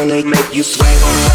Wanna make you sweat.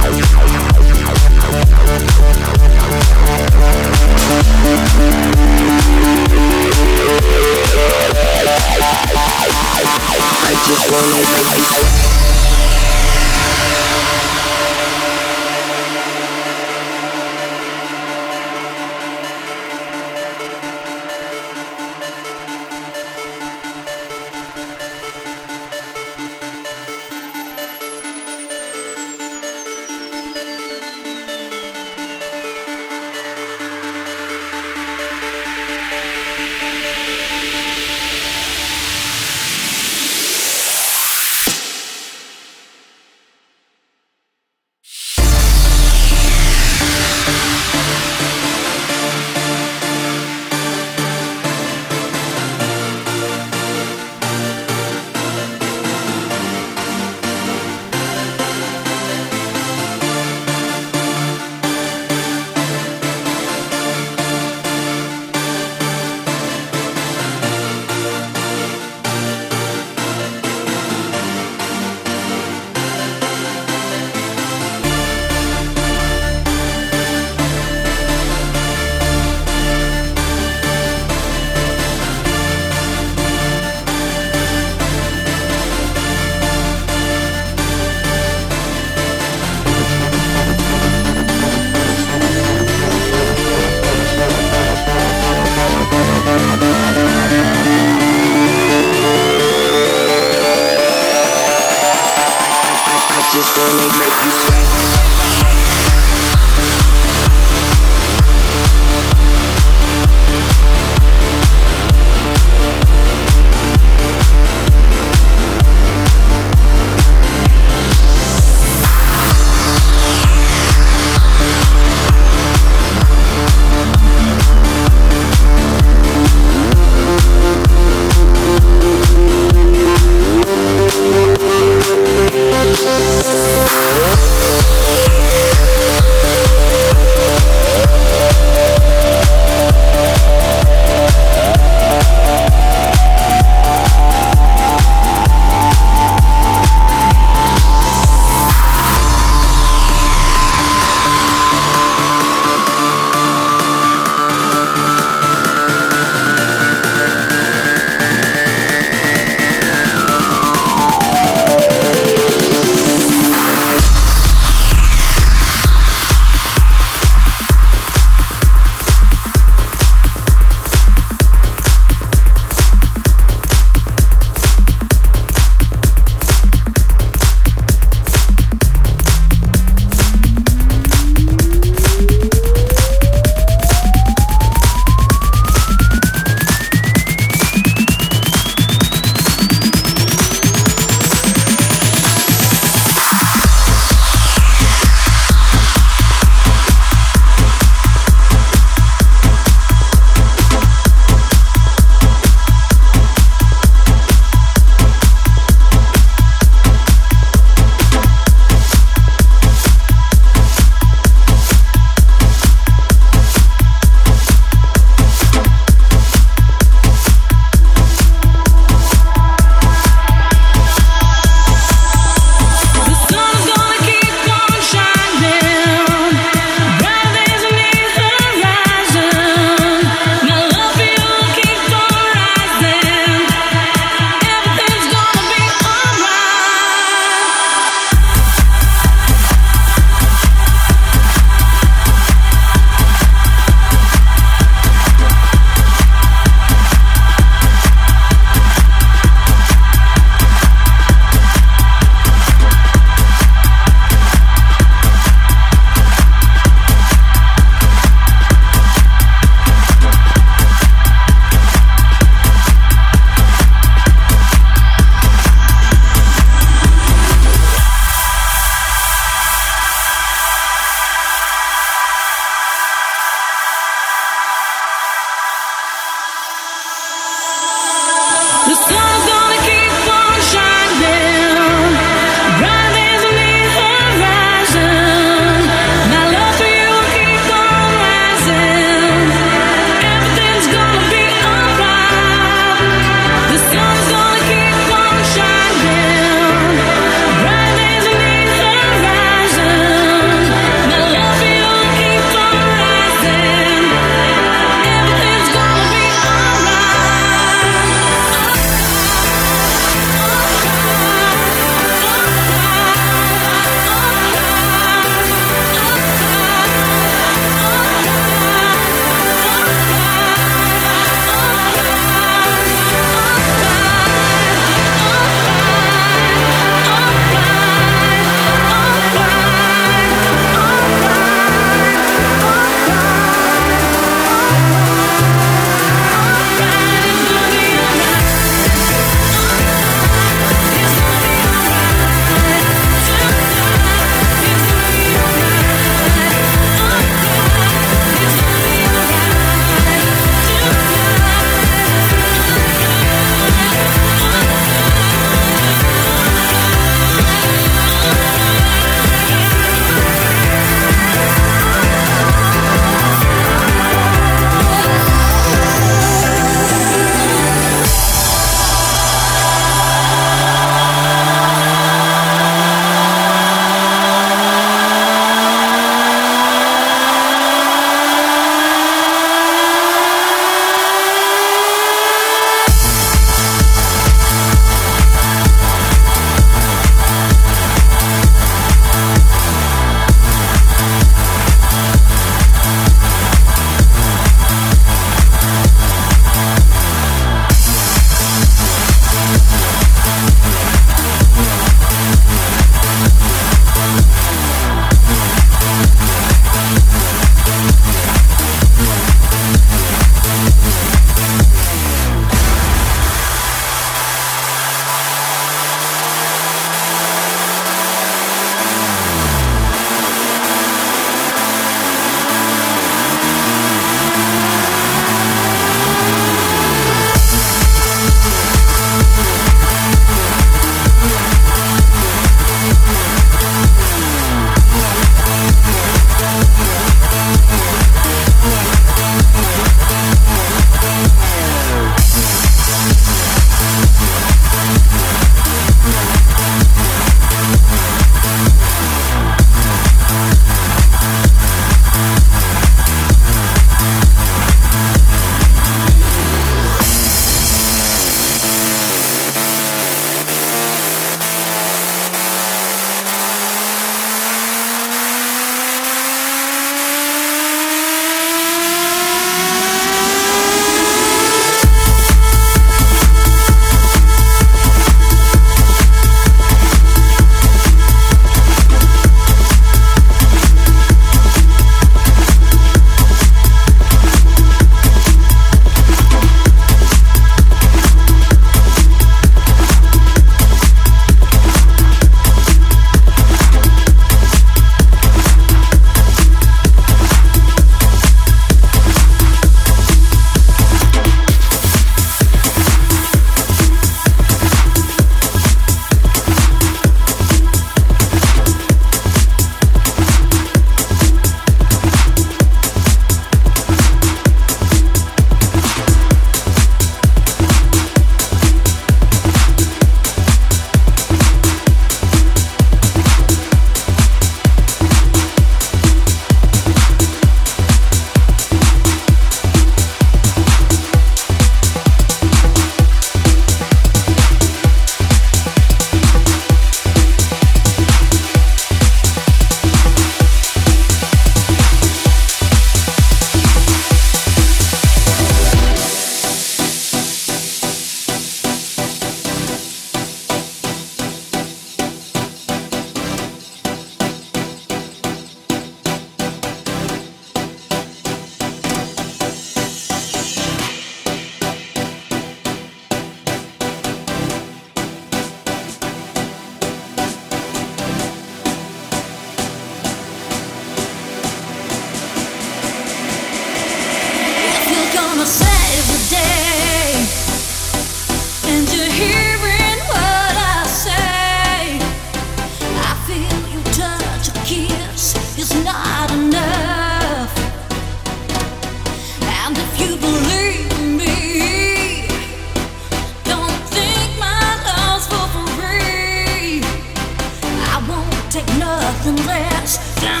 down.